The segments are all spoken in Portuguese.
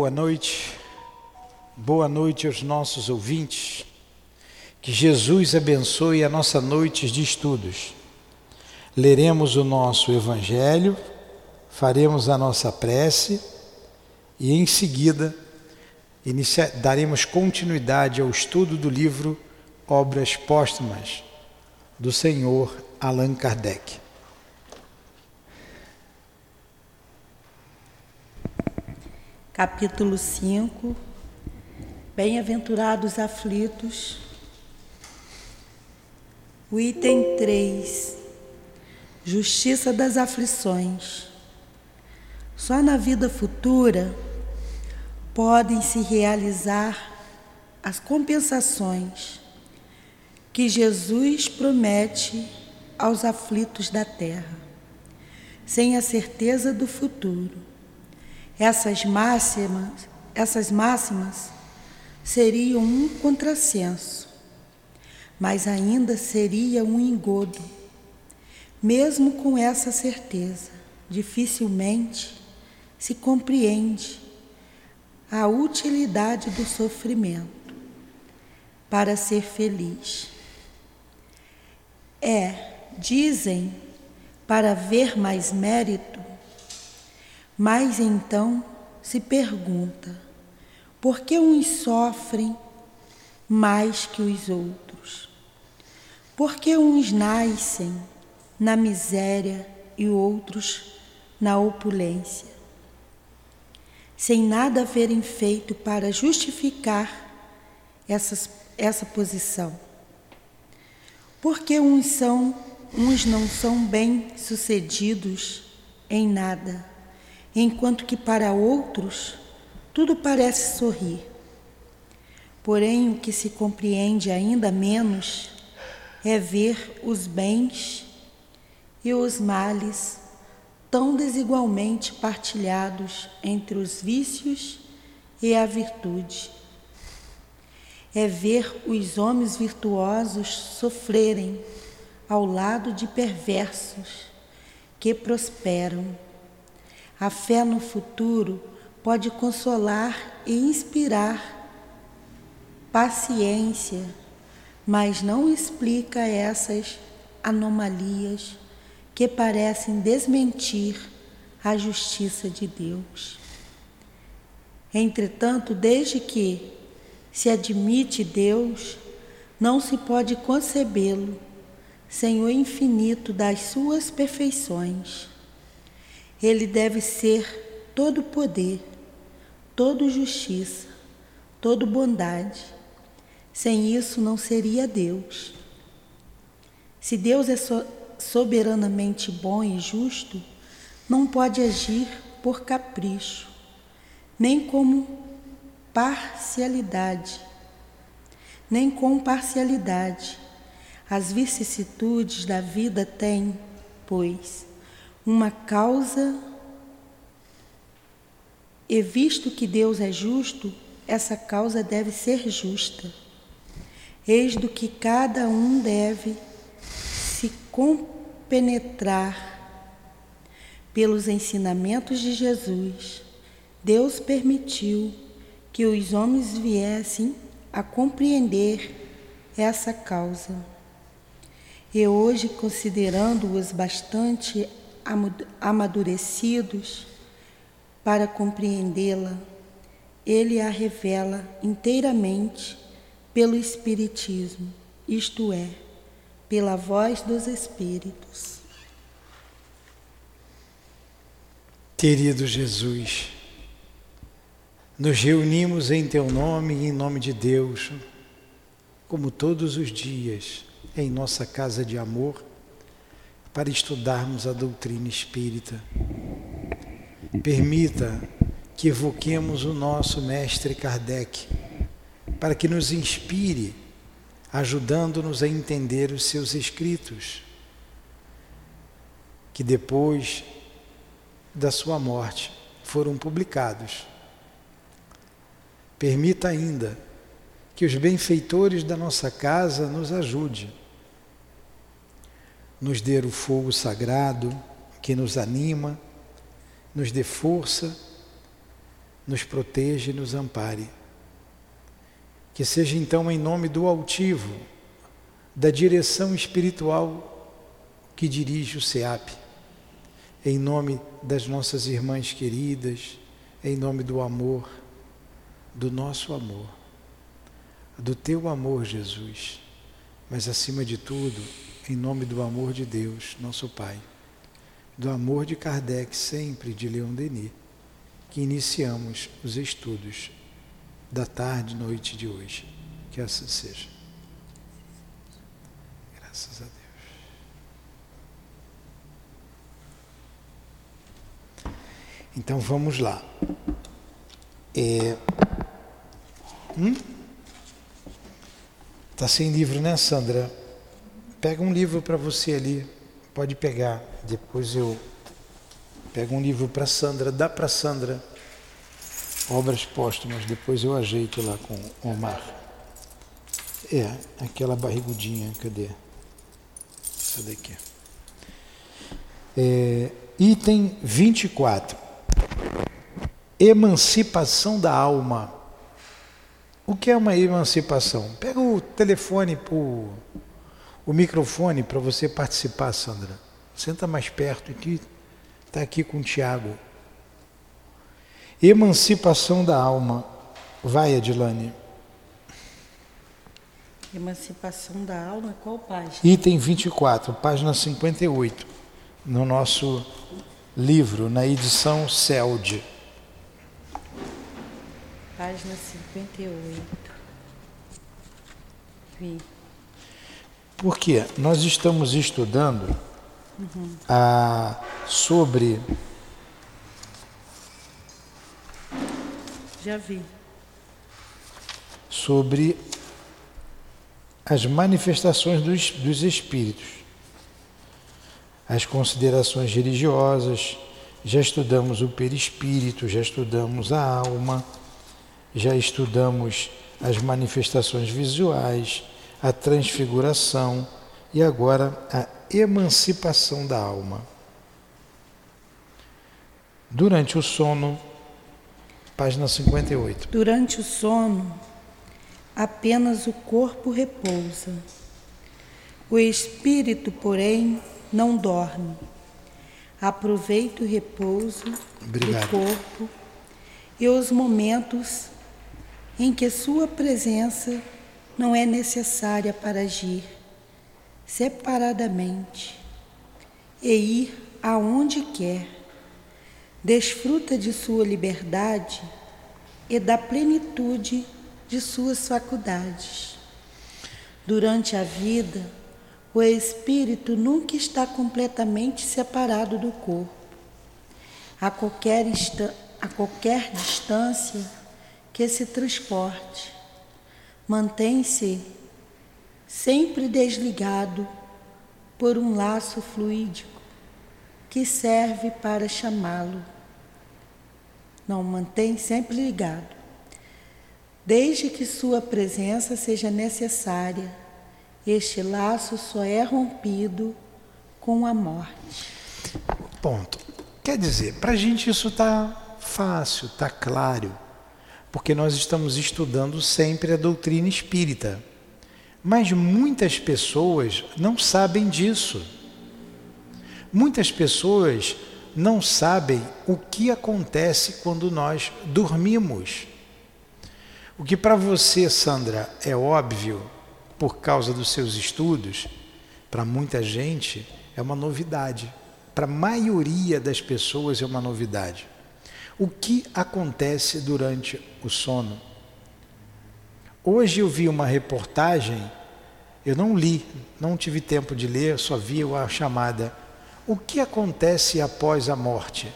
Boa noite, boa noite aos nossos ouvintes. Que Jesus abençoe a nossa noite de estudos. Leremos o nosso Evangelho, faremos a nossa prece e em seguida daremos continuidade ao estudo do livro Obras Póstumas do Senhor Allan Kardec. Capítulo 5. Bem-aventurados aflitos. O item 3. Justiça das aflições. Só na vida futura podem se realizar as compensações que Jesus promete aos aflitos da terra, sem a certeza do futuro essas máximas, essas máximas seriam um contrassenso, mas ainda seria um engodo. Mesmo com essa certeza, dificilmente se compreende a utilidade do sofrimento para ser feliz. É, dizem, para ver mais mérito mas então se pergunta: por que uns sofrem mais que os outros? Por que uns nascem na miséria e outros na opulência? Sem nada haverem feito para justificar essas, essa posição. Porque uns são, uns não são bem sucedidos em nada enquanto que para outros tudo parece sorrir. Porém, o que se compreende ainda menos é ver os bens e os males tão desigualmente partilhados entre os vícios e a virtude. É ver os homens virtuosos sofrerem ao lado de perversos que prosperam a fé no futuro pode consolar e inspirar paciência, mas não explica essas anomalias que parecem desmentir a justiça de Deus. Entretanto, desde que se admite Deus, não se pode concebê-lo sem o infinito das suas perfeições. Ele deve ser todo poder, todo justiça, todo bondade. Sem isso não seria Deus. Se Deus é so soberanamente bom e justo, não pode agir por capricho, nem como parcialidade, nem com parcialidade. As vicissitudes da vida têm, pois, uma causa, e visto que Deus é justo, essa causa deve ser justa. Eis do que cada um deve se compenetrar pelos ensinamentos de Jesus. Deus permitiu que os homens viessem a compreender essa causa. E hoje, considerando-os bastante amadurecidos para compreendê-la, ele a revela inteiramente pelo Espiritismo, isto é, pela voz dos Espíritos. Querido Jesus, nos reunimos em Teu nome e em nome de Deus, como todos os dias, em nossa casa de amor para estudarmos a doutrina espírita. Permita que evoquemos o nosso mestre Kardec, para que nos inspire, ajudando-nos a entender os seus escritos, que depois da sua morte foram publicados. Permita ainda que os benfeitores da nossa casa nos ajudem nos dê o fogo sagrado que nos anima, nos dê força, nos proteja e nos ampare. Que seja então em nome do altivo, da direção espiritual que dirige o SEAP, em nome das nossas irmãs queridas, em nome do amor, do nosso amor, do teu amor, Jesus, mas acima de tudo, em nome do amor de Deus, nosso Pai, do amor de Kardec, sempre de Leon Denis, que iniciamos os estudos da tarde e noite de hoje. Que assim seja. Graças a Deus. Então vamos lá. É... Hum? Tá sem livro, né, Sandra? Pega um livro para você ali. Pode pegar. Depois eu pego um livro para Sandra. Dá para Sandra. Obras póstumas. Depois eu ajeito lá com o Omar. É, aquela barrigudinha. Cadê? Essa daqui. É, item 24. Emancipação da alma. O que é uma emancipação? Pega o telefone, o, o microfone para você participar, Sandra. Senta mais perto aqui. Está aqui com o Tiago. Emancipação da alma. Vai, Adilane. Emancipação da alma, qual página? Item 24, página 58, no nosso livro, na edição CELD. Página 58. Vi. Porque nós estamos estudando uhum. a, sobre. Já vi. Sobre as manifestações dos, dos espíritos, as considerações religiosas, já estudamos o perispírito, já estudamos a alma, já estudamos as manifestações visuais, a transfiguração e agora a emancipação da alma. Durante o sono, página 58. Durante o sono, apenas o corpo repousa. O espírito, porém, não dorme. Aproveita o repouso Obrigado. do corpo e os momentos em que sua presença não é necessária para agir separadamente e ir aonde quer. Desfruta de sua liberdade e da plenitude de suas faculdades. Durante a vida, o espírito nunca está completamente separado do corpo. A qualquer, a qualquer distância que se transporte, mantém-se sempre desligado por um laço fluídico que serve para chamá-lo. Não mantém sempre ligado Desde que sua presença seja necessária, este laço só é rompido com a morte. Ponto. Quer dizer, para a gente isso está fácil, está claro, porque nós estamos estudando sempre a doutrina espírita. Mas muitas pessoas não sabem disso. Muitas pessoas não sabem o que acontece quando nós dormimos. O que para você, Sandra, é óbvio por causa dos seus estudos, para muita gente é uma novidade. Para a maioria das pessoas é uma novidade. O que acontece durante o sono? Hoje eu vi uma reportagem, eu não li, não tive tempo de ler, só vi a chamada. O que acontece após a morte?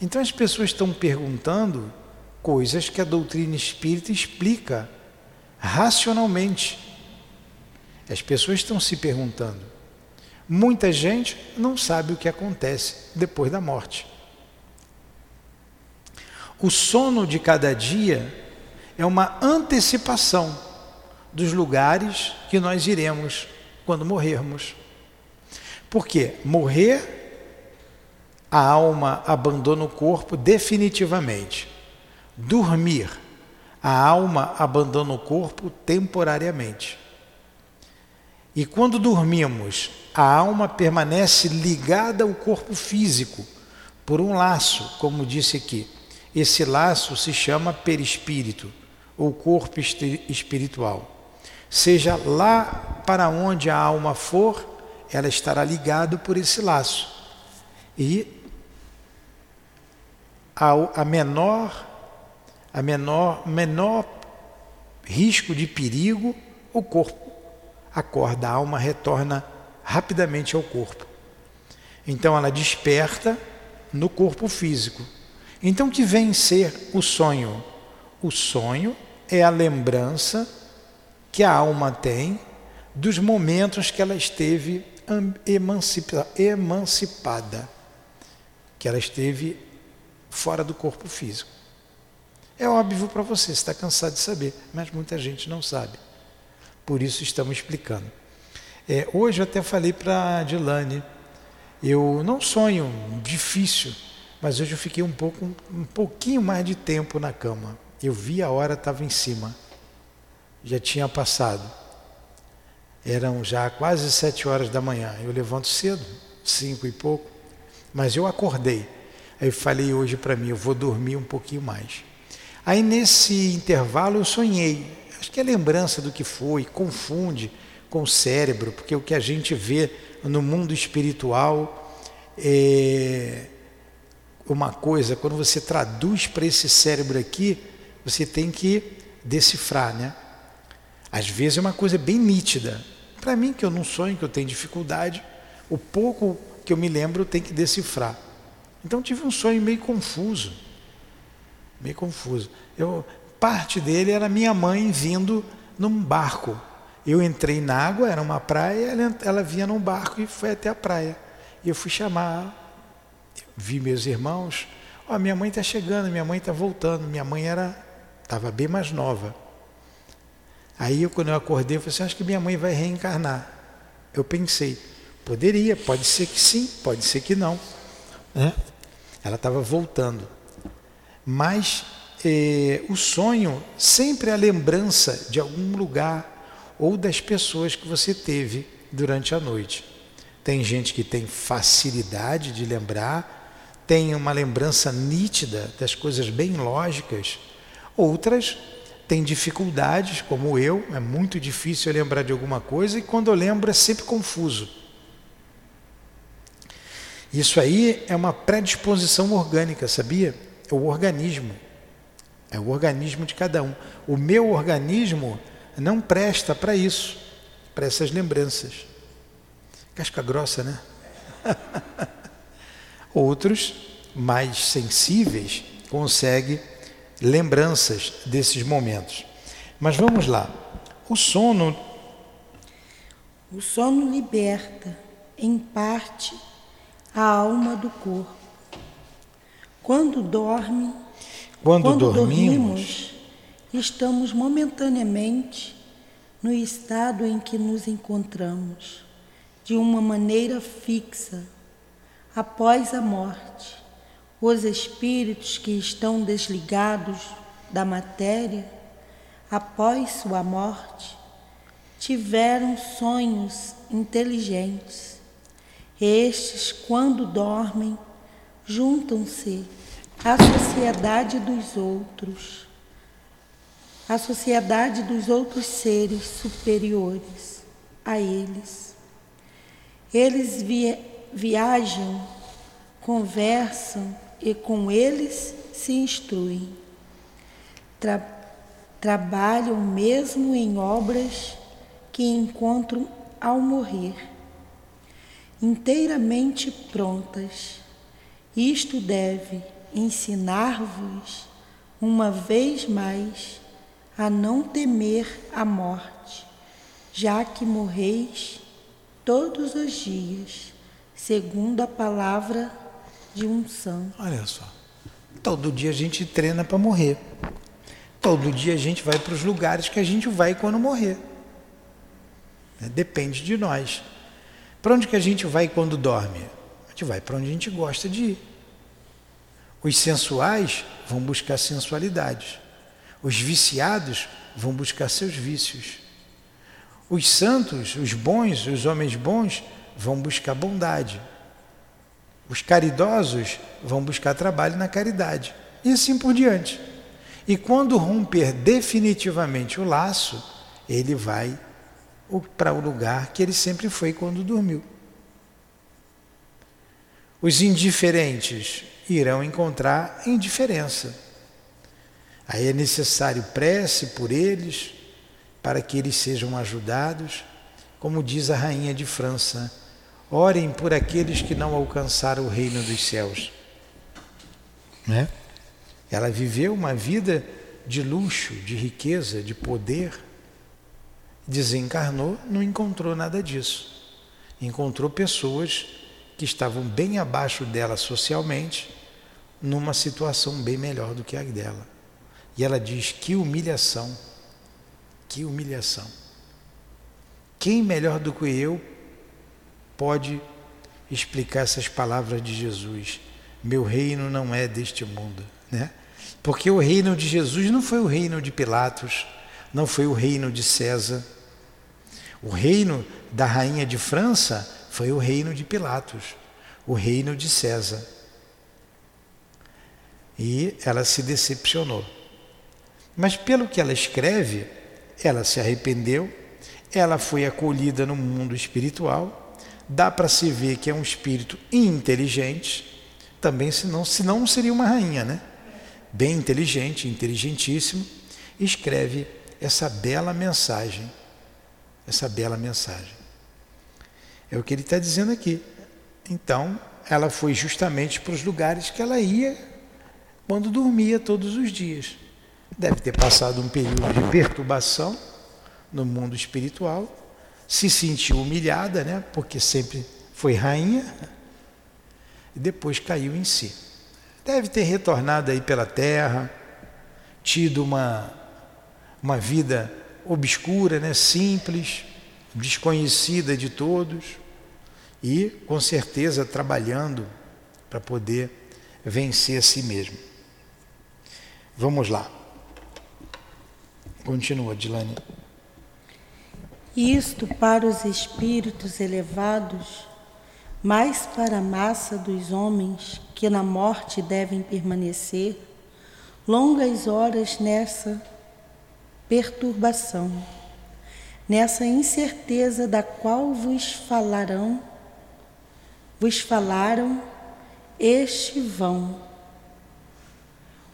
Então as pessoas estão perguntando coisas que a doutrina espírita explica racionalmente. As pessoas estão se perguntando. Muita gente não sabe o que acontece depois da morte. O sono de cada dia é uma antecipação dos lugares que nós iremos quando morrermos. Porque morrer, a alma abandona o corpo definitivamente. dormir, a alma abandona o corpo temporariamente. E quando dormimos, a alma permanece ligada ao corpo físico por um laço, como disse aqui. Esse laço se chama perispírito, ou corpo espiritual. Seja lá para onde a alma for, ela estará ligada por esse laço. E a, menor a menor menor risco de perigo, o corpo acorda, a alma retorna rapidamente ao corpo. Então ela desperta no corpo físico. Então que vem ser o sonho? O sonho é a lembrança que a alma tem dos momentos que ela esteve emancipa, emancipada, que ela esteve fora do corpo físico. É óbvio para você, está cansado de saber, mas muita gente não sabe. Por isso estamos explicando. É, hoje eu até falei para a Dilane, eu não sonho difícil, mas hoje eu fiquei um pouco, um pouquinho mais de tempo na cama. Eu vi a hora estava em cima, já tinha passado. Eram já quase sete horas da manhã. Eu levanto cedo, cinco e pouco, mas eu acordei. Aí eu falei hoje para mim, eu vou dormir um pouquinho mais. Aí nesse intervalo eu sonhei. Acho que é lembrança do que foi, confunde com o cérebro, porque o que a gente vê no mundo espiritual é uma coisa, quando você traduz para esse cérebro aqui, você tem que decifrar, né? Às vezes é uma coisa bem nítida. Para mim, que eu não sonho, que eu tenho dificuldade, o pouco que eu me lembro tenho que decifrar. Então tive um sonho meio confuso. Meio confuso. Eu, parte dele era minha mãe vindo num barco. Eu entrei na água, era uma praia, ela, ela vinha num barco e foi até a praia. E eu fui chamar, vi meus irmãos, ó, oh, minha mãe está chegando, minha mãe está voltando. Minha mãe era estava bem mais nova. Aí eu, quando eu acordei, eu falei assim, acho que minha mãe vai reencarnar. Eu pensei, poderia, pode ser que sim, pode ser que não. Né? Ela estava voltando. Mas eh, o sonho sempre é a lembrança de algum lugar ou das pessoas que você teve durante a noite. Tem gente que tem facilidade de lembrar, tem uma lembrança nítida das coisas bem lógicas, outras têm dificuldades, como eu, é muito difícil eu lembrar de alguma coisa e quando eu lembro é sempre confuso. Isso aí é uma predisposição orgânica, sabia? É o organismo. É o organismo de cada um. O meu organismo não presta para isso, para essas lembranças. Casca grossa, né? Outros, mais sensíveis, conseguem lembranças desses momentos. Mas vamos lá. O sono. O sono liberta, em parte, a alma do corpo. Quando dorme, quando, quando dormimos, dormimos, estamos momentaneamente no estado em que nos encontramos, de uma maneira fixa, após a morte. Os espíritos que estão desligados da matéria, após sua morte, tiveram sonhos inteligentes. Estes, quando dormem, juntam-se à sociedade dos outros, à sociedade dos outros seres superiores a eles. Eles via viajam, conversam e com eles se instruem. Tra trabalham mesmo em obras que encontram ao morrer, inteiramente prontas. Isto deve ensinar-vos uma vez mais a não temer a morte, já que morreis todos os dias, segundo a palavra de unção. Olha só, todo dia a gente treina para morrer. Todo dia a gente vai para os lugares que a gente vai quando morrer. Né, depende de nós. Para onde que a gente vai quando dorme? A gente vai para onde a gente gosta de ir. Os sensuais vão buscar sensualidade. Os viciados vão buscar seus vícios. Os santos, os bons, os homens bons, vão buscar bondade. Os caridosos vão buscar trabalho na caridade. E assim por diante. E quando romper definitivamente o laço, ele vai para o lugar que ele sempre foi quando dormiu. Os indiferentes irão encontrar indiferença. Aí é necessário prece por eles, para que eles sejam ajudados, como diz a rainha de França: orem por aqueles que não alcançaram o reino dos céus. Né? Ela viveu uma vida de luxo, de riqueza, de poder. Desencarnou, não encontrou nada disso. Encontrou pessoas que estavam bem abaixo dela socialmente, numa situação bem melhor do que a dela. E ela diz: que humilhação, que humilhação. Quem melhor do que eu pode explicar essas palavras de Jesus? Meu reino não é deste mundo, né? Porque o reino de Jesus não foi o reino de Pilatos, não foi o reino de César. O reino da rainha de França foi o reino de Pilatos, o reino de César. E ela se decepcionou. Mas pelo que ela escreve, ela se arrependeu, ela foi acolhida no mundo espiritual, dá para se ver que é um espírito inteligente, também senão, senão não seria uma rainha, né? Bem inteligente, inteligentíssimo, escreve essa bela mensagem, essa bela mensagem. É o que ele está dizendo aqui. Então, ela foi justamente para os lugares que ela ia quando dormia todos os dias. Deve ter passado um período de perturbação no mundo espiritual, se sentiu humilhada, né? Porque sempre foi rainha, e depois caiu em si. Deve ter retornado aí pela terra, tido uma, uma vida obscura, né? simples, desconhecida de todos e, com certeza, trabalhando para poder vencer a si mesmo. Vamos lá. Continua, Dilane. Isto para os espíritos elevados, mais para a massa dos homens que na morte devem permanecer, longas horas nessa perturbação nessa incerteza da qual vos falarão, vos falaram, este vão.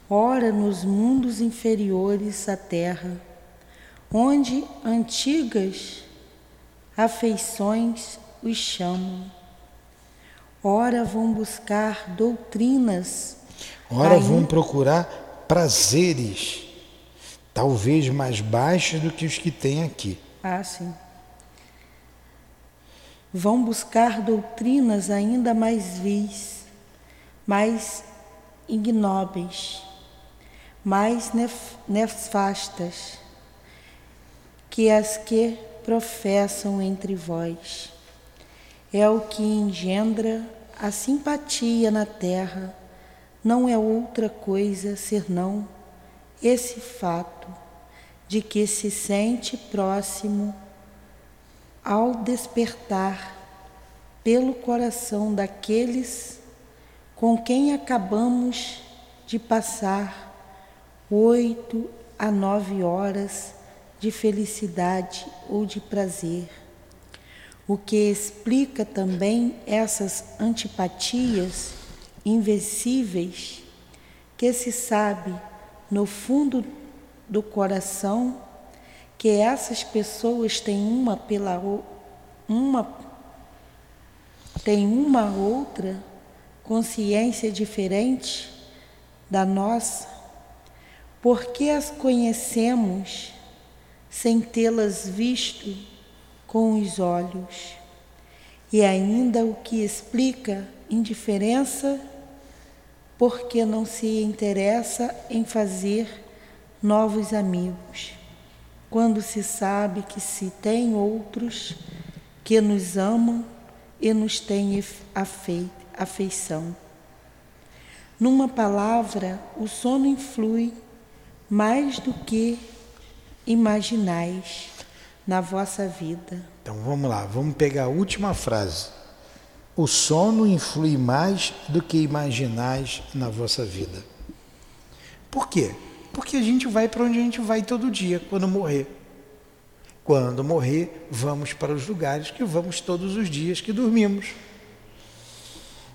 Ora nos mundos inferiores à terra, onde antigas afeições os chamam. Ora vão buscar doutrinas. Ora vão procurar prazeres, talvez mais baixos do que os que têm aqui. Ah, sim. Vão buscar doutrinas ainda mais vis, mais ignóbeis, mais nef nefastas que as que professam entre vós. É o que engendra a simpatia na terra, não é outra coisa senão esse fato de que se sente próximo ao despertar pelo coração daqueles com quem acabamos de passar oito a nove horas de felicidade ou de prazer, o que explica também essas antipatias invencíveis que se sabe no fundo do coração que essas pessoas têm uma pela uma tem uma outra consciência diferente da nossa, porque as conhecemos sem tê-las visto com os olhos. E ainda o que explica indiferença, porque não se interessa em fazer novos amigos, quando se sabe que se tem outros que nos amam e nos têm afeição. Numa palavra, o sono influi mais do que imaginais na vossa vida. Então vamos lá, vamos pegar a última frase. O sono influi mais do que imaginais na vossa vida. Por quê? Porque a gente vai para onde a gente vai todo dia quando morrer. Quando morrer, vamos para os lugares que vamos todos os dias que dormimos.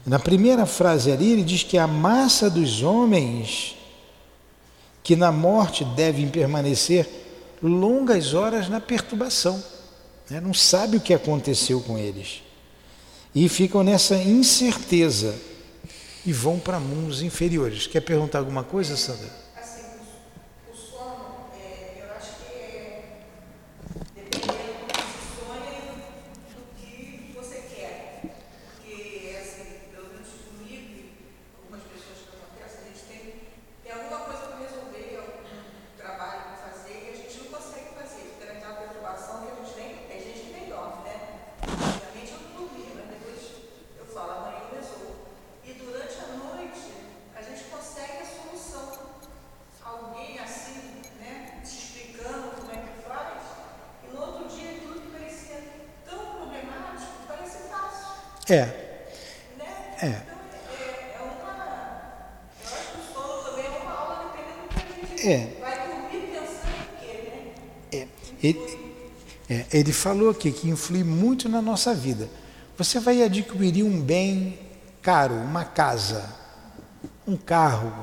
Na primeira frase ali, ele diz que a massa dos homens que na morte devem permanecer longas horas na perturbação, né? não sabe o que aconteceu com eles e ficam nessa incerteza e vão para mundos inferiores. Quer perguntar alguma coisa, Sandra? É. É. É. É. Ele, é. Ele falou aqui que influi muito na nossa vida. Você vai adquirir um bem caro, uma casa, um carro.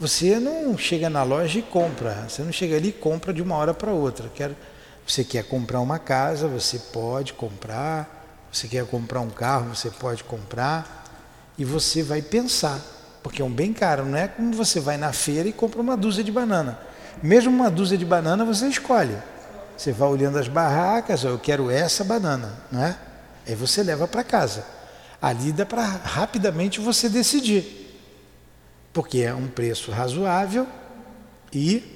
Você não chega na loja e compra. Você não chega ali e compra de uma hora para outra. Quero, você quer comprar uma casa, você pode comprar você quer comprar um carro, você pode comprar e você vai pensar, porque é um bem caro, não é como você vai na feira e compra uma dúzia de banana. Mesmo uma dúzia de banana você escolhe. Você vai olhando as barracas, eu quero essa banana, não é? Aí você leva para casa. Ali dá para rapidamente você decidir, porque é um preço razoável e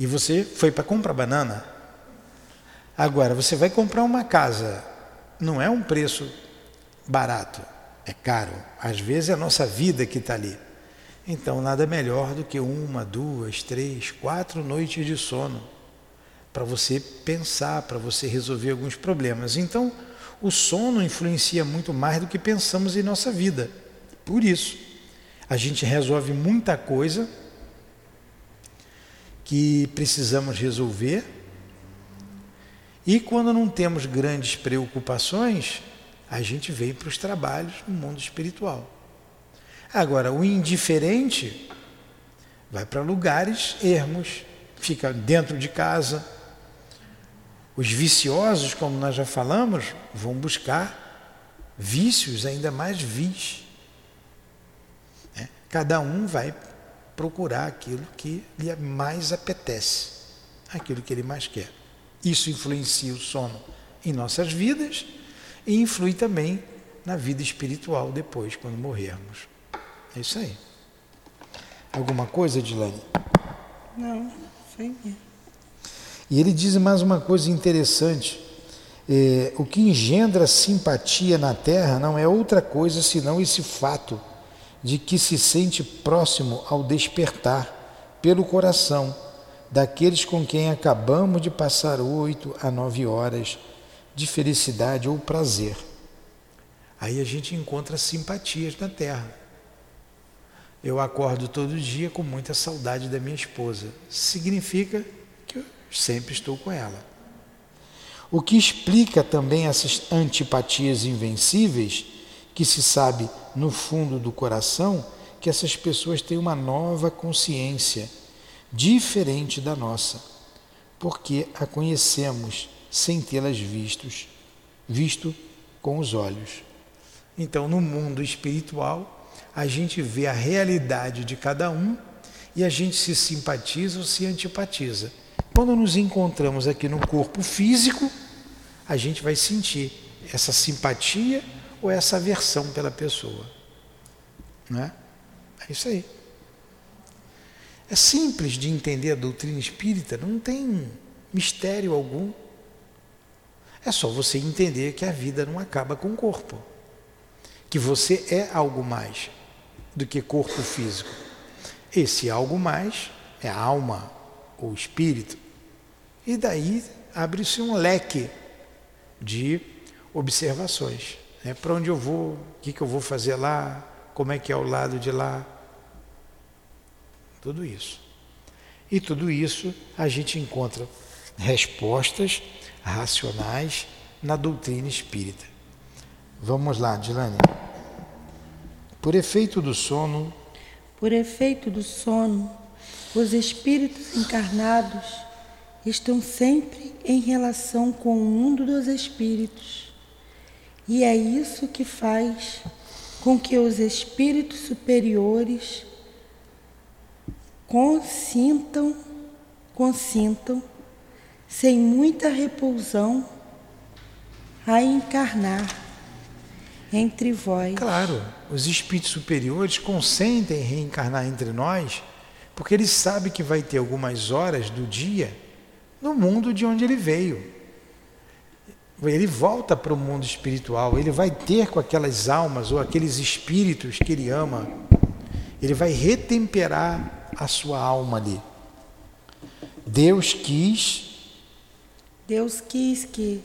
e você foi para comprar banana, Agora, você vai comprar uma casa, não é um preço barato, é caro. Às vezes é a nossa vida que está ali. Então, nada melhor do que uma, duas, três, quatro noites de sono para você pensar, para você resolver alguns problemas. Então, o sono influencia muito mais do que pensamos em nossa vida. Por isso, a gente resolve muita coisa que precisamos resolver e quando não temos grandes preocupações, a gente vem para os trabalhos no mundo espiritual. Agora, o indiferente vai para lugares ermos, fica dentro de casa. Os viciosos, como nós já falamos, vão buscar vícios ainda mais vis. É, cada um vai procurar aquilo que lhe mais apetece, aquilo que ele mais quer. Isso influencia o sono em nossas vidas e influi também na vida espiritual depois, quando morrermos. É isso aí. Alguma coisa, Dilane? Não, sei. E ele diz mais uma coisa interessante. É, o que engendra simpatia na terra não é outra coisa senão esse fato de que se sente próximo ao despertar pelo coração daqueles com quem acabamos de passar oito a nove horas de felicidade ou prazer. Aí a gente encontra simpatias na terra. Eu acordo todo dia com muita saudade da minha esposa. Significa que eu sempre estou com ela. O que explica também essas antipatias invencíveis, que se sabe no fundo do coração que essas pessoas têm uma nova consciência diferente da nossa, porque a conhecemos sem tê-las vistos, visto com os olhos. Então, no mundo espiritual, a gente vê a realidade de cada um e a gente se simpatiza ou se antipatiza. Quando nos encontramos aqui no corpo físico, a gente vai sentir essa simpatia ou essa aversão pela pessoa. Não é? É isso aí. É simples de entender a doutrina espírita, não tem mistério algum. É só você entender que a vida não acaba com o corpo. que você é algo mais do que corpo físico. Esse algo mais é a alma ou espírito. E daí abre-se um leque de observações. Né? Para onde eu vou, o que, que eu vou fazer lá, como é que é o lado de lá. Tudo isso. E tudo isso a gente encontra respostas racionais na doutrina espírita. Vamos lá, Dilane. Por efeito do sono. Por efeito do sono, os espíritos encarnados estão sempre em relação com o mundo dos espíritos. E é isso que faz com que os espíritos superiores consintam, consintam sem muita repousão a encarnar entre vós. Claro, os espíritos superiores consentem reencarnar entre nós, porque eles sabem que vai ter algumas horas do dia no mundo de onde ele veio. Ele volta para o mundo espiritual, ele vai ter com aquelas almas ou aqueles espíritos que ele ama, ele vai retemperar a sua alma ali. Deus quis. Deus quis que,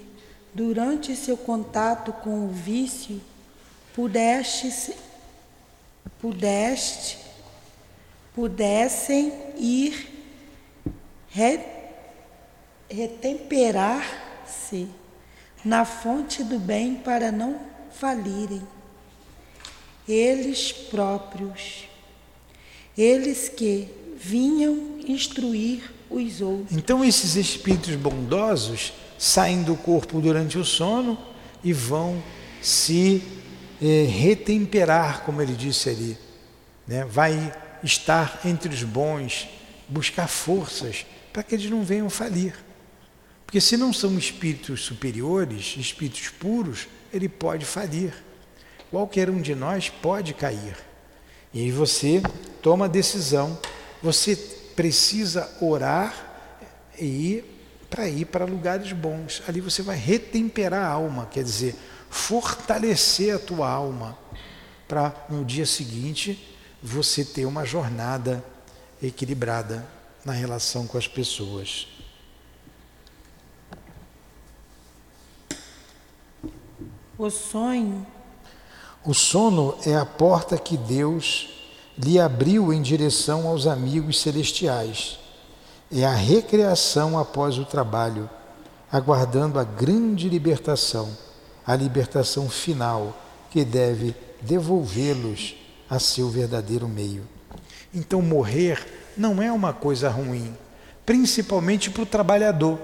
durante seu contato com o vício, pudeste, pudeste, pudessem ir re, retemperar-se na fonte do bem para não falirem. Eles próprios, eles que vinham instruir os outros. Então esses espíritos bondosos saem do corpo durante o sono e vão se é, retemperar, como ele disse ali, né? vai estar entre os bons, buscar forças para que eles não venham falir. Porque se não são espíritos superiores, espíritos puros, ele pode falir. Qualquer um de nós pode cair. E aí você toma a decisão, você precisa orar e ir para ir para lugares bons. Ali você vai retemperar a alma, quer dizer, fortalecer a tua alma para no dia seguinte você ter uma jornada equilibrada na relação com as pessoas. O sonho. O sono é a porta que Deus lhe abriu em direção aos amigos celestiais. É a recreação após o trabalho, aguardando a grande libertação a libertação final que deve devolvê-los a seu verdadeiro meio. Então, morrer não é uma coisa ruim, principalmente para o trabalhador.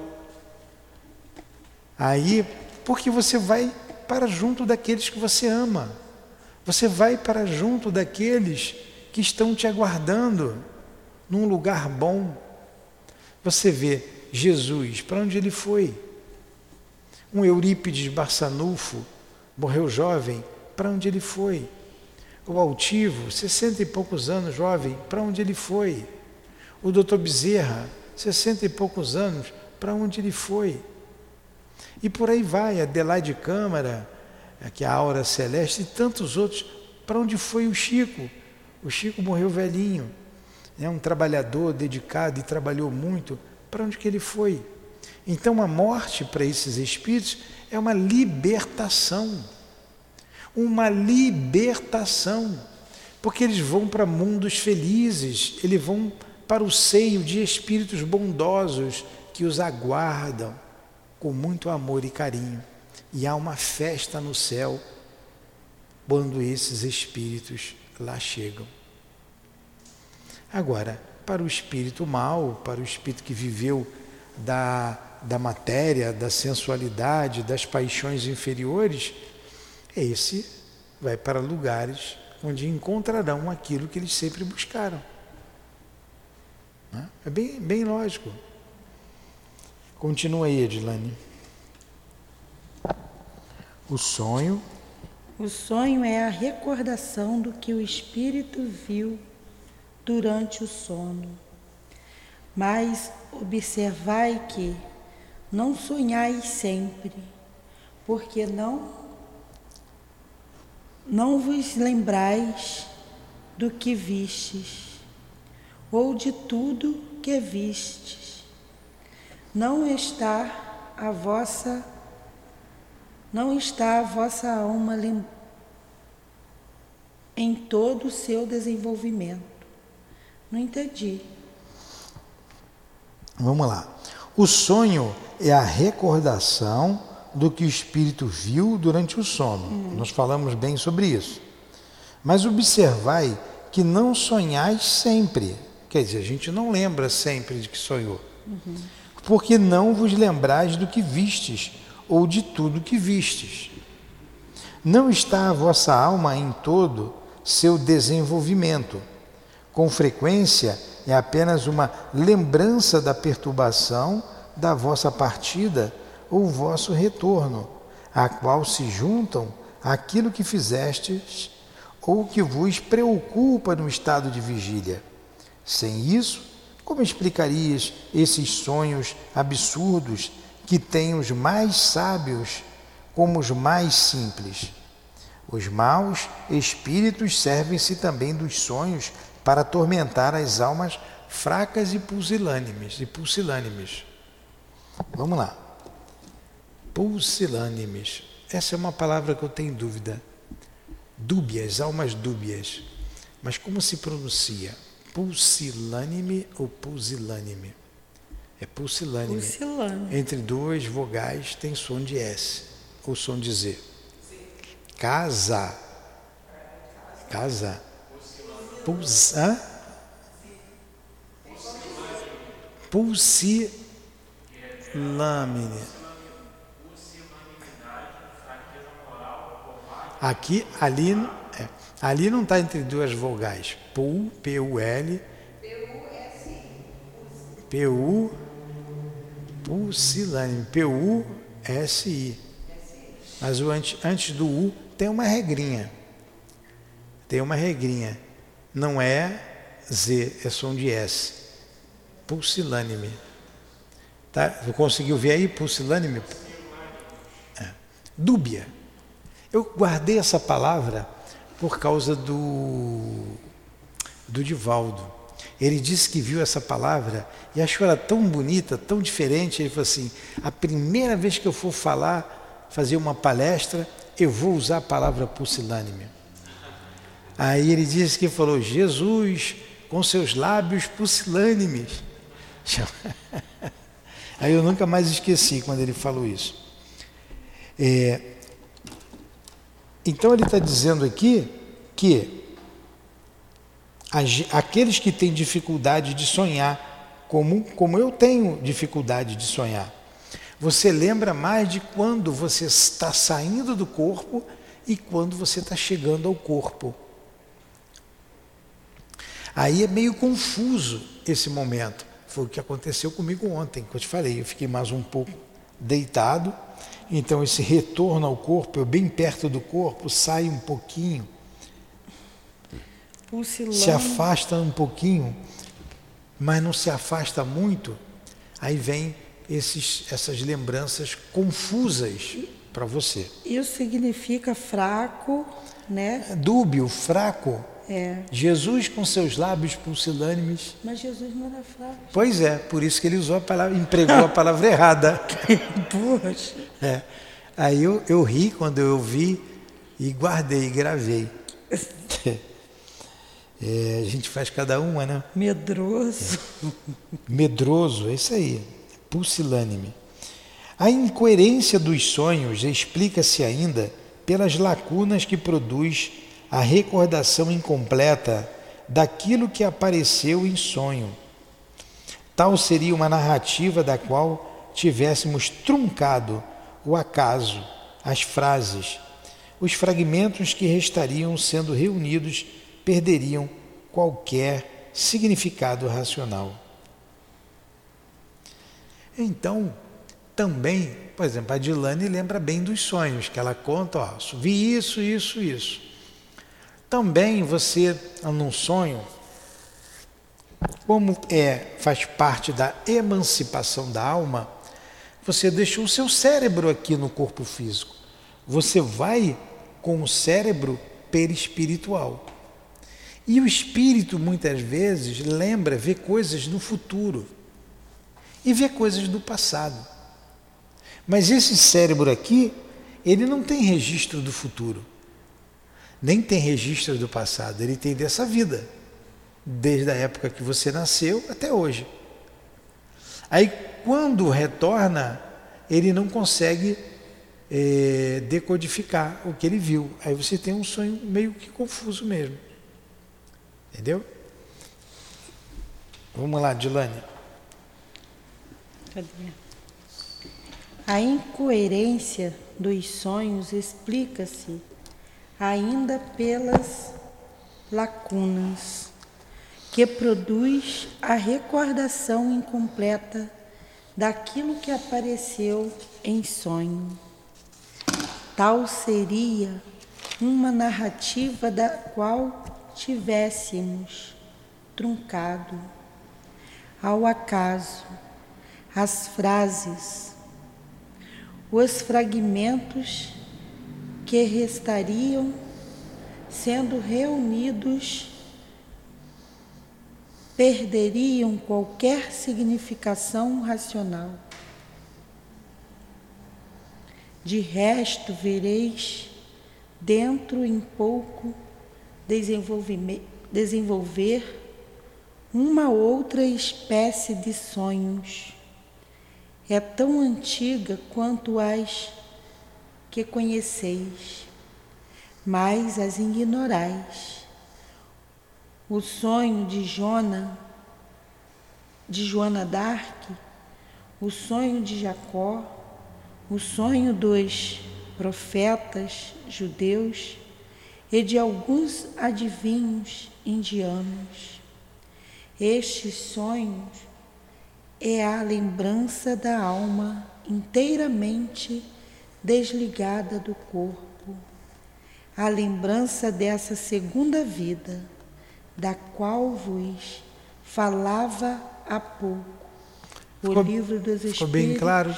Aí, porque você vai para junto daqueles que você ama, você vai para junto daqueles que estão te aguardando num lugar bom. Você vê Jesus, para onde ele foi? Um Eurípides Barçanufo morreu jovem, para onde ele foi? O Altivo, sessenta e poucos anos, jovem, para onde ele foi? O doutor Bezerra, sessenta e poucos anos, para onde ele foi? E por aí vai, Adelaide Câmara, que é a Aura Celeste, e tantos outros. Para onde foi o Chico? O Chico morreu velhinho, é um trabalhador dedicado e trabalhou muito. Para onde que ele foi? Então a morte para esses espíritos é uma libertação. Uma libertação. Porque eles vão para mundos felizes, eles vão para o seio de espíritos bondosos que os aguardam com muito amor e carinho. E há uma festa no céu quando esses espíritos lá chegam. Agora, para o espírito mau, para o espírito que viveu da da matéria, da sensualidade, das paixões inferiores, esse vai para lugares onde encontrarão aquilo que eles sempre buscaram. Né? É bem, bem lógico. Continua aí, Edilane. O sonho. O sonho é a recordação do que o espírito viu durante o sono. Mas observai que não sonhai sempre, porque não Não vos lembrais do que vistes, ou de tudo que vistes. Não está a vossa não está a vossa alma em todo o seu desenvolvimento. Não entendi. Vamos lá. O sonho é a recordação do que o espírito viu durante o sono. Hum. Nós falamos bem sobre isso. Mas observai que não sonhais sempre. Quer dizer, a gente não lembra sempre de que sonhou. Uhum. Porque não vos lembrais do que vistes ou de tudo que vistes. Não está a vossa alma em todo seu desenvolvimento. Com frequência é apenas uma lembrança da perturbação da vossa partida ou vosso retorno, a qual se juntam aquilo que fizestes ou que vos preocupa no estado de vigília. Sem isso, como explicarias esses sonhos absurdos que têm os mais sábios como os mais simples? Os maus espíritos servem-se também dos sonhos para atormentar as almas fracas e pusilânimes. E pusilânimes. Vamos lá. Pusilânimes. Essa é uma palavra que eu tenho dúvida. Dúbias, almas dúbias. Mas como se pronuncia? Pulsilânime ou pusilânime? É pulsilânime. Pulsilânime. Entre duas vogais tem som de S ou som de Z. Casa. Casa. Puls, hã? Pulsilâmine. Aqui, ali, é, ali não está entre duas vogais. Pul, P-U-L. P-U. Pulsilânime. P-U-S-I. Mas o antes, antes do U tem uma regrinha. Tem uma regrinha. Não é Z, é som de S. Pulsilânime. Tá? Conseguiu ver aí? Pulsilânime? É. Dúbia. Eu guardei essa palavra por causa do, do Divaldo. Ele disse que viu essa palavra e achou ela tão bonita, tão diferente. Ele falou assim: a primeira vez que eu for falar, fazer uma palestra, eu vou usar a palavra pusilânime. Aí ele disse que falou, Jesus, com seus lábios pusilânimes. Aí eu nunca mais esqueci quando ele falou isso. É, então ele está dizendo aqui que aqueles que têm dificuldade de sonhar, como, como eu tenho dificuldade de sonhar, você lembra mais de quando você está saindo do corpo e quando você está chegando ao corpo. Aí é meio confuso esse momento. Foi o que aconteceu comigo ontem, que eu te falei. Eu fiquei mais um pouco deitado, então esse retorno ao corpo, eu bem perto do corpo, sai um pouquinho, se afasta um pouquinho, mas não se afasta muito, aí vem esses, essas lembranças confusas para você. Isso significa fraco, né? Dúbio, fraco. É. Jesus com seus lábios pulsilânimes. Mas Jesus não era fraco. Pois é, por isso que ele usou a palavra, empregou a palavra errada. Poxa. É. Aí eu, eu ri quando eu ouvi e guardei, gravei. É, a gente faz cada uma, né? Medroso. É. Medroso, é isso aí pusilânime. A incoerência dos sonhos explica-se ainda pelas lacunas que produz a recordação incompleta daquilo que apareceu em sonho. Tal seria uma narrativa da qual tivéssemos truncado o acaso, as frases. Os fragmentos que restariam sendo reunidos perderiam qualquer significado racional. Então, também, por exemplo, a Dilane lembra bem dos sonhos, que ela conta, ó, vi isso, isso, isso. Também você, num sonho, como é, faz parte da emancipação da alma, você deixou o seu cérebro aqui no corpo físico. Você vai com o cérebro perispiritual. E o espírito muitas vezes lembra, vê coisas do futuro e vê coisas do passado. Mas esse cérebro aqui, ele não tem registro do futuro, nem tem registro do passado, ele tem dessa vida, desde a época que você nasceu até hoje. Aí quando retorna, ele não consegue é, decodificar o que ele viu. Aí você tem um sonho meio que confuso mesmo. Entendeu? Vamos lá, Dilane. Cadê? A incoerência dos sonhos explica-se ainda pelas lacunas que produz a recordação incompleta daquilo que apareceu em sonho. Tal seria uma narrativa da qual tivéssemos truncado ao acaso as frases, os fragmentos que restariam sendo reunidos perderiam qualquer significação racional. De resto, vereis dentro em pouco desenvolver uma outra espécie de sonhos. É tão antiga quanto as que conheceis, mas as ignorais. O sonho de Jona, de Joana d'Arc, o sonho de Jacó, o sonho dos profetas judeus e de alguns adivinhos indianos. Estes sonhos é a lembrança da alma inteiramente desligada do corpo, a lembrança dessa segunda vida, da qual vos falava há pouco. O ficou, livro dos Espíritos. Ficou bem claro?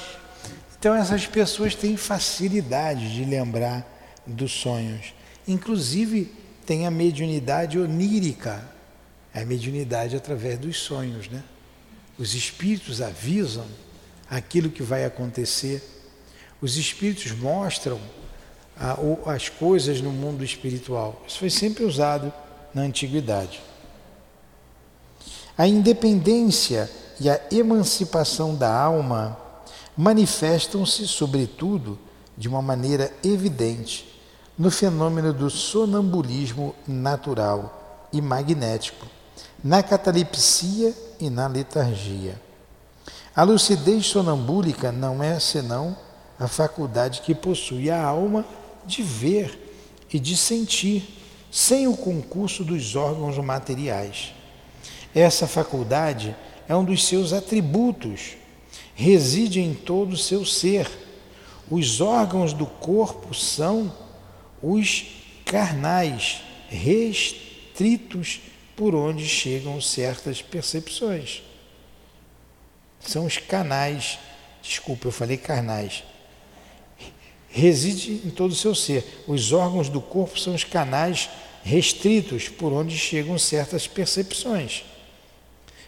Então essas pessoas têm facilidade de lembrar dos sonhos. Inclusive, tem a mediunidade onírica, é a mediunidade através dos sonhos, né? Os espíritos avisam aquilo que vai acontecer. Os espíritos mostram a, as coisas no mundo espiritual. Isso foi sempre usado na antiguidade. A independência e a emancipação da alma manifestam-se, sobretudo, de uma maneira evidente no fenômeno do sonambulismo natural e magnético, na catalepsia e na letargia. A lucidez sonambúlica não é senão a faculdade que possui a alma de ver e de sentir, sem o concurso dos órgãos materiais. Essa faculdade é um dos seus atributos, reside em todo o seu ser. Os órgãos do corpo são os carnais restritos por onde chegam certas percepções. São os canais, desculpa, eu falei carnais. Reside em todo o seu ser. Os órgãos do corpo são os canais restritos por onde chegam certas percepções.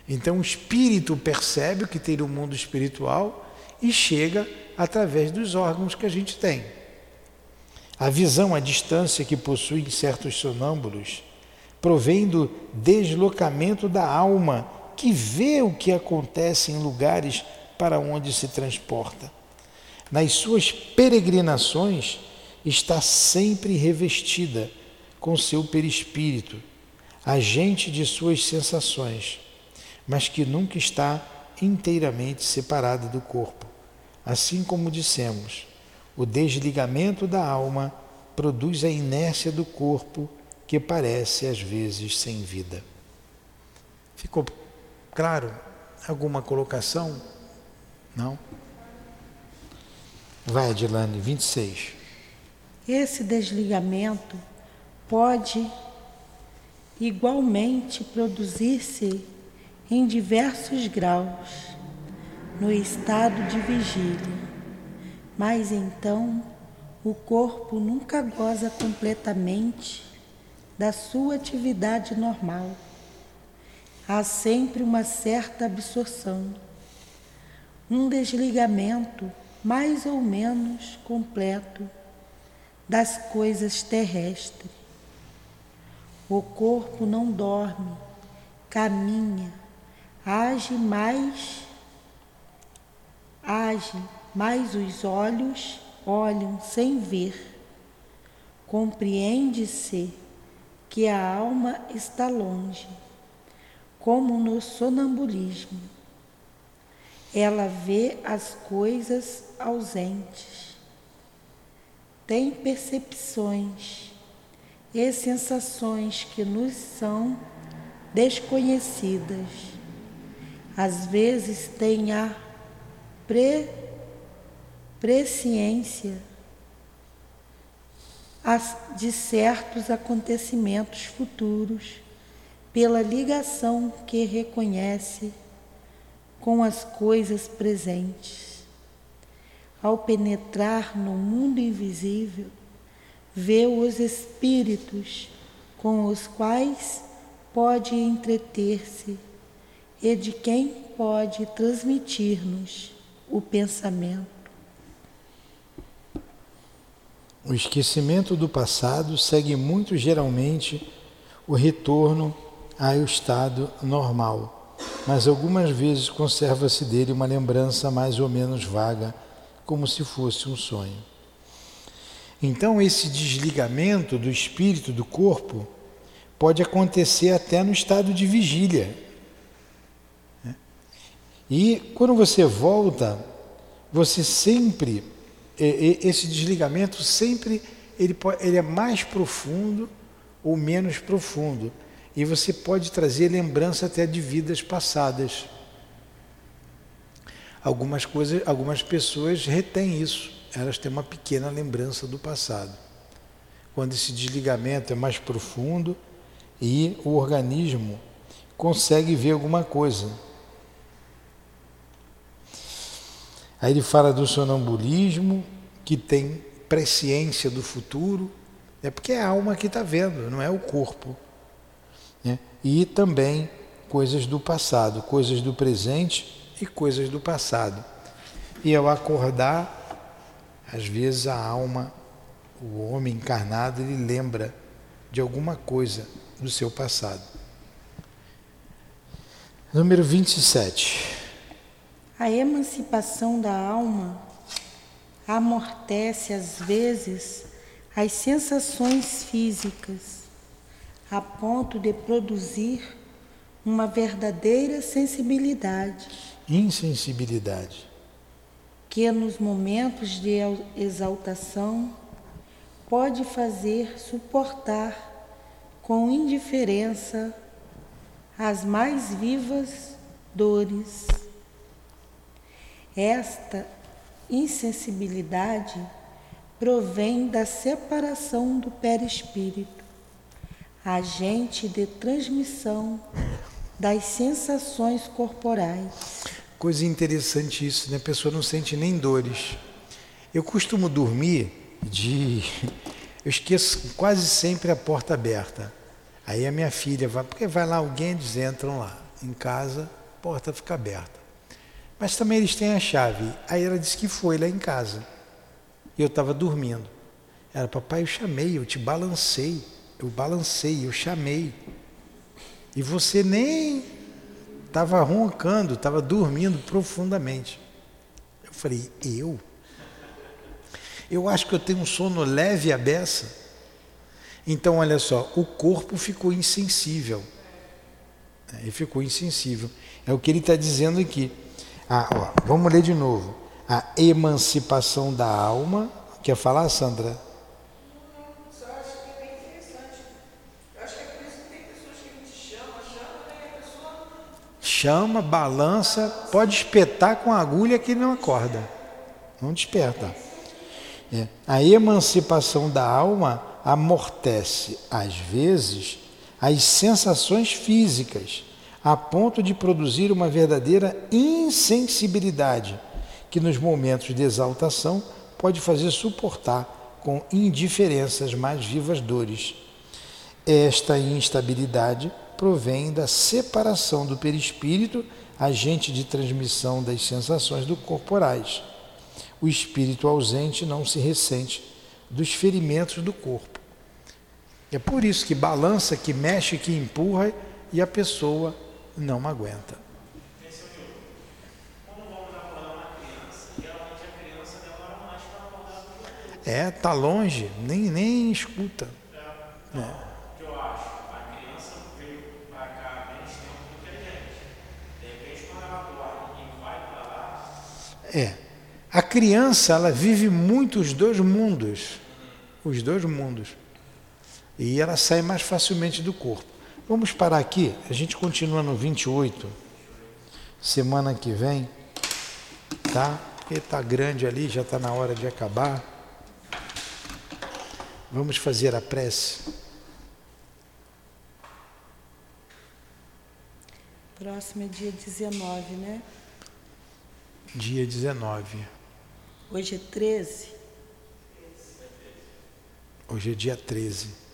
Então o espírito percebe o que tem no mundo espiritual e chega através dos órgãos que a gente tem. A visão à distância que possuem certos sonâmbulos provém do deslocamento da alma que vê o que acontece em lugares para onde se transporta. Nas suas peregrinações, está sempre revestida com seu perispírito, agente de suas sensações, mas que nunca está inteiramente separada do corpo. Assim como dissemos, o desligamento da alma produz a inércia do corpo que parece às vezes sem vida. Ficou claro? Alguma colocação? Não? Vai, Adilane, 26. Esse desligamento pode igualmente produzir-se em diversos graus no estado de vigília mas então o corpo nunca goza completamente da sua atividade normal. Há sempre uma certa absorção, um desligamento mais ou menos completo das coisas terrestres. O corpo não dorme, caminha, age mais, age, mas os olhos olham sem ver. Compreende-se que a alma está longe, como no sonambulismo. Ela vê as coisas ausentes, tem percepções e sensações que nos são desconhecidas. Às vezes tem a pre, presciência de certos acontecimentos futuros pela ligação que reconhece com as coisas presentes. Ao penetrar no mundo invisível, vê os espíritos com os quais pode entreter-se e de quem pode transmitir-nos o pensamento. O esquecimento do passado segue muito geralmente o retorno ao estado normal, mas algumas vezes conserva-se dele uma lembrança mais ou menos vaga, como se fosse um sonho. Então, esse desligamento do espírito do corpo pode acontecer até no estado de vigília. E quando você volta, você sempre esse desligamento sempre ele, ele é mais profundo ou menos profundo. E você pode trazer lembrança até de vidas passadas. Algumas coisas, algumas pessoas retêm isso. Elas têm uma pequena lembrança do passado. Quando esse desligamento é mais profundo e o organismo consegue ver alguma coisa. Aí ele fala do sonambulismo, que tem presciência do futuro, é porque é a alma que está vendo, não é o corpo. Né? E também coisas do passado, coisas do presente e coisas do passado. E ao acordar, às vezes a alma, o homem encarnado, ele lembra de alguma coisa do seu passado. Número 27. A emancipação da alma amortece às vezes as sensações físicas, a ponto de produzir uma verdadeira sensibilidade. Insensibilidade. Que nos momentos de exaltação pode fazer suportar com indiferença as mais vivas dores. Esta insensibilidade provém da separação do perispírito, agente de transmissão das sensações corporais. Coisa interessante isso, né? A pessoa não sente nem dores. Eu costumo dormir de. Eu esqueço quase sempre a porta aberta. Aí a minha filha vai, porque vai lá alguém, eles entram lá. Em casa, a porta fica aberta. Mas também eles têm a chave. Aí ela disse que foi lá em casa. E eu estava dormindo. Ela, papai, eu chamei, eu te balancei. Eu balancei, eu chamei. E você nem estava roncando, estava dormindo profundamente. Eu falei, eu? Eu acho que eu tenho um sono leve a beça. Então, olha só, o corpo ficou insensível. Ele ficou insensível. É o que ele está dizendo aqui. Ah, ó, vamos ler de novo. A emancipação da alma. Quer falar, Sandra? Chama, balança, pode espetar com a agulha que não acorda, não desperta. É. A emancipação da alma amortece, às vezes, as sensações físicas a ponto de produzir uma verdadeira insensibilidade, que nos momentos de exaltação pode fazer suportar com indiferenças mais vivas dores. Esta instabilidade provém da separação do perispírito, agente de transmissão das sensações do corporais. O espírito ausente não se ressente dos ferimentos do corpo. É por isso que balança, que mexe, que empurra e a pessoa não aguenta. É, tá longe, nem, nem escuta. É. É. A criança, ela vive muito os dois mundos. Os dois mundos. E ela sai mais facilmente do corpo. Vamos parar aqui, a gente continua no 28. Semana que vem, tá? Porque está grande ali, já está na hora de acabar. Vamos fazer a prece. Próximo é dia 19, né? dia 19. Hoje é 13? Hoje é dia 13.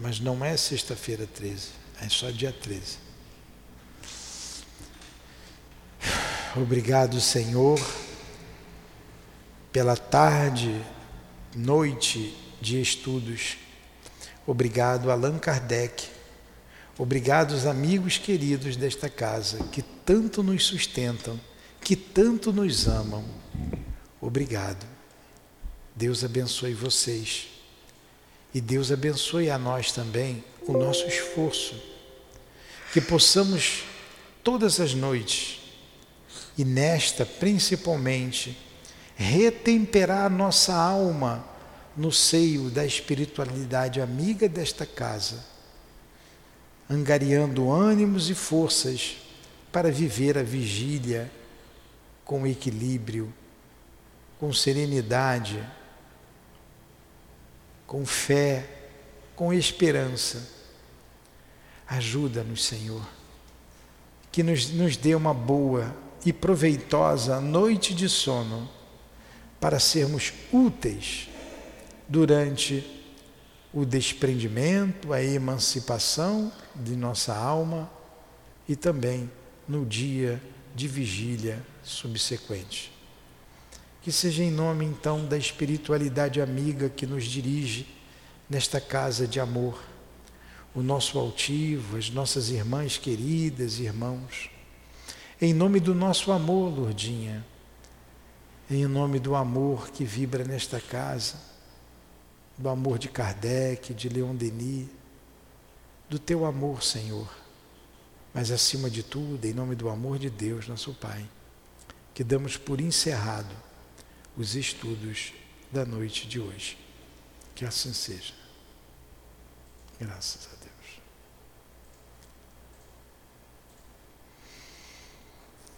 Mas não é sexta-feira 13, é só dia 13. Obrigado, Senhor, pela tarde, noite de estudos. Obrigado, Allan Kardec. Obrigado, os amigos queridos desta casa que tanto nos sustentam que tanto nos amam. Obrigado. Deus abençoe vocês. E Deus abençoe a nós também o nosso esforço. Que possamos todas as noites, e nesta principalmente, retemperar nossa alma no seio da espiritualidade amiga desta casa, angariando ânimos e forças para viver a vigília com equilíbrio, com serenidade, com fé, com esperança. Ajuda-nos, Senhor, que nos, nos dê uma boa e proveitosa noite de sono para sermos úteis durante o desprendimento, a emancipação de nossa alma e também no dia de vigília subsequente. Que seja em nome então da espiritualidade amiga que nos dirige nesta casa de amor, o nosso altivo, as nossas irmãs queridas, irmãos. Em nome do nosso amor, Lourdinha, em nome do amor que vibra nesta casa, do amor de Kardec, de Leon Denis, do teu amor, Senhor, mas acima de tudo, em nome do amor de Deus, nosso Pai. Que damos por encerrado os estudos da noite de hoje. Que assim seja. Graças a.